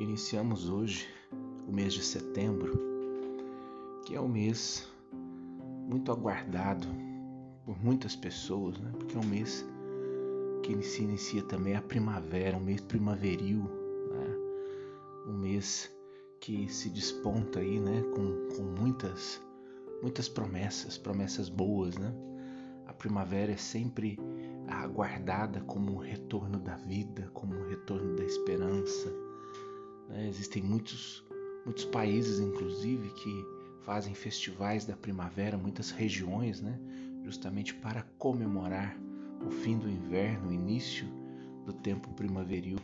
Iniciamos hoje o mês de setembro, que é um mês muito aguardado por muitas pessoas, né? Porque é um mês que se inicia também a primavera, um mês primaveril, né? Um mês que se desponta aí, né? Com, com muitas, muitas promessas, promessas boas, né? A primavera é sempre aguardada como um retorno da vida, como um retorno da esperança. Né? Existem muitos, muitos países, inclusive, que fazem festivais da primavera, muitas regiões, né? justamente para comemorar o fim do inverno, o início do tempo primaveril,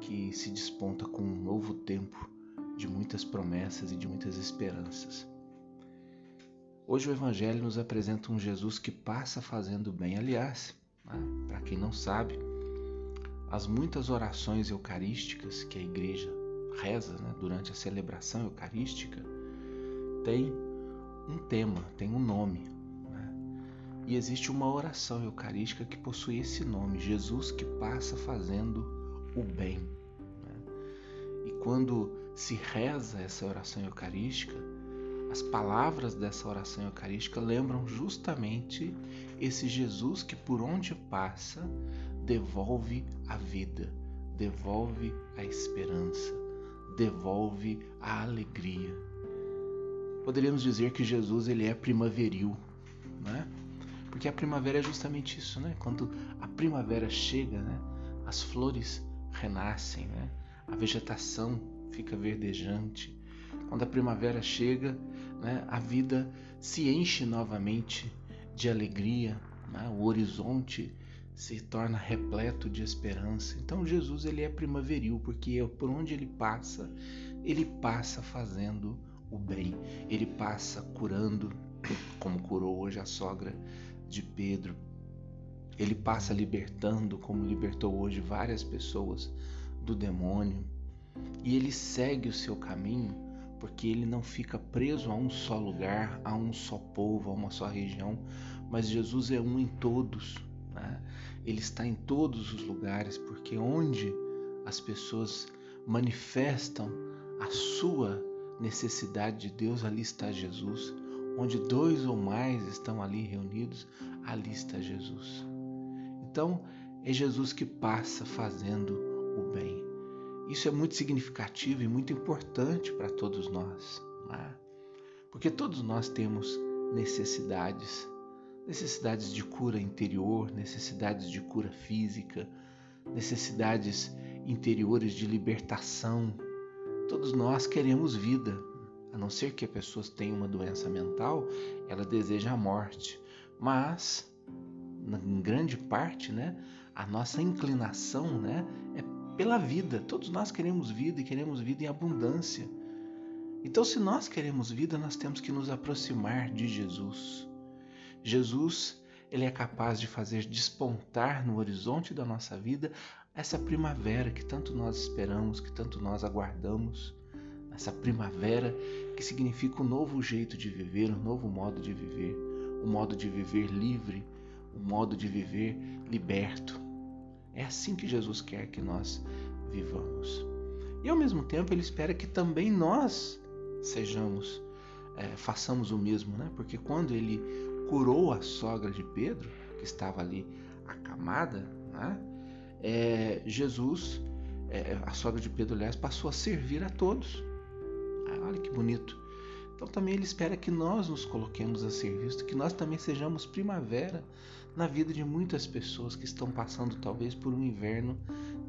que se desponta com um novo tempo de muitas promessas e de muitas esperanças. Hoje o Evangelho nos apresenta um Jesus que passa fazendo bem. Aliás, né, para quem não sabe, as muitas orações eucarísticas que a igreja reza né, durante a celebração eucarística tem um tema, tem um nome. Né? E existe uma oração eucarística que possui esse nome, Jesus que passa fazendo o bem. Né? E quando se reza essa oração eucarística, as palavras dessa oração eucarística lembram justamente esse Jesus que por onde passa devolve a vida, devolve a esperança, devolve a alegria. Poderíamos dizer que Jesus ele é primaveril, né? Porque a primavera é justamente isso, né? Quando a primavera chega, né? As flores renascem, né? A vegetação fica verdejante. Quando a primavera chega, né? A vida se enche novamente de alegria, né? O horizonte se torna repleto de esperança. Então Jesus ele é primaveril porque por onde ele passa, ele passa fazendo o bem. Ele passa curando, como curou hoje a sogra de Pedro. Ele passa libertando, como libertou hoje várias pessoas do demônio. E ele segue o seu caminho porque ele não fica preso a um só lugar, a um só povo, a uma só região, mas Jesus é um em todos. Né? Ele está em todos os lugares, porque onde as pessoas manifestam a sua necessidade de Deus, ali está Jesus. Onde dois ou mais estão ali reunidos, ali está Jesus. Então, é Jesus que passa fazendo o bem. Isso é muito significativo e muito importante para todos nós, é? porque todos nós temos necessidades, necessidades de cura interior, necessidades de cura física, necessidades interiores de libertação. Todos nós queremos vida, a não ser que a pessoa tenha uma doença mental, ela deseja a morte. Mas, em grande parte, né, a nossa inclinação né, é pela vida. Todos nós queremos vida e queremos vida em abundância. Então, se nós queremos vida, nós temos que nos aproximar de Jesus. Jesus, ele é capaz de fazer despontar no horizonte da nossa vida essa primavera que tanto nós esperamos, que tanto nós aguardamos essa primavera que significa um novo jeito de viver, um novo modo de viver, um modo de viver livre, um modo de viver liberto. É assim que Jesus quer que nós vivamos. E ao mesmo tempo ele espera que também nós sejamos, é, façamos o mesmo, né? Porque quando ele curou a sogra de Pedro, que estava ali acamada, né? É, Jesus, é, a sogra de Pedro, aliás, passou a servir a todos. Olha que bonito. Então também ele espera que nós nos coloquemos a serviço, que nós também sejamos primavera na vida de muitas pessoas que estão passando talvez por um inverno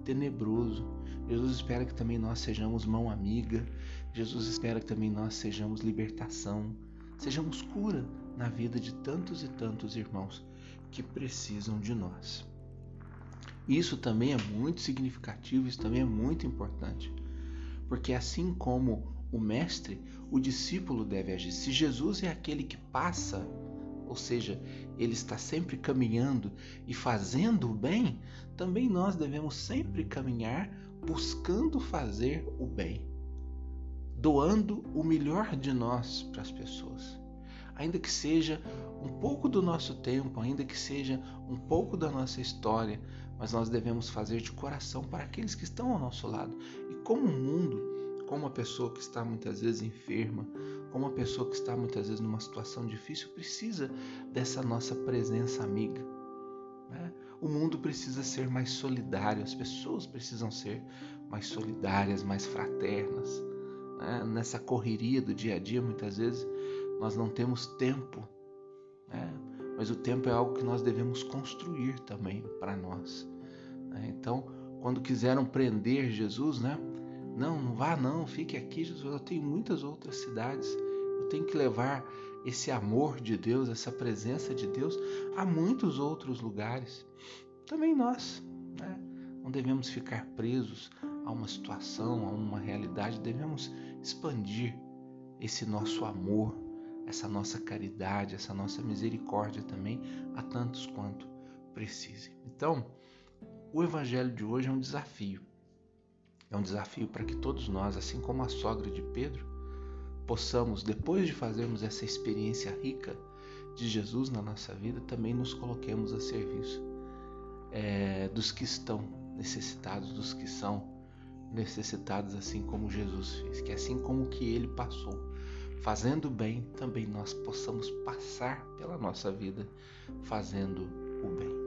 tenebroso. Jesus espera que também nós sejamos mão amiga. Jesus espera que também nós sejamos libertação, sejamos cura na vida de tantos e tantos irmãos que precisam de nós. Isso também é muito significativo, isso também é muito importante, porque assim como o mestre, o discípulo deve agir. Se Jesus é aquele que passa, ou seja, ele está sempre caminhando e fazendo o bem, também nós devemos sempre caminhar buscando fazer o bem, doando o melhor de nós para as pessoas. Ainda que seja um pouco do nosso tempo, ainda que seja um pouco da nossa história, mas nós devemos fazer de coração para aqueles que estão ao nosso lado. E como o mundo, como a pessoa que está muitas vezes enferma, como a pessoa que está muitas vezes numa situação difícil, precisa dessa nossa presença amiga. Né? O mundo precisa ser mais solidário, as pessoas precisam ser mais solidárias, mais fraternas. Né? Nessa correria do dia a dia, muitas vezes nós não temos tempo, né? mas o tempo é algo que nós devemos construir também para nós. Né? Então, quando quiseram prender Jesus, né? Não, não vá não, fique aqui, Jesus. Eu tenho muitas outras cidades. Eu tenho que levar esse amor de Deus, essa presença de Deus a muitos outros lugares. Também nós, né? Não devemos ficar presos a uma situação, a uma realidade, devemos expandir esse nosso amor, essa nossa caridade, essa nossa misericórdia também a tantos quanto precisem. Então, o evangelho de hoje é um desafio. É um desafio para que todos nós, assim como a sogra de Pedro, possamos, depois de fazermos essa experiência rica de Jesus na nossa vida, também nos coloquemos a serviço é, dos que estão necessitados, dos que são necessitados, assim como Jesus fez, que assim como que ele passou fazendo bem, também nós possamos passar pela nossa vida fazendo o bem.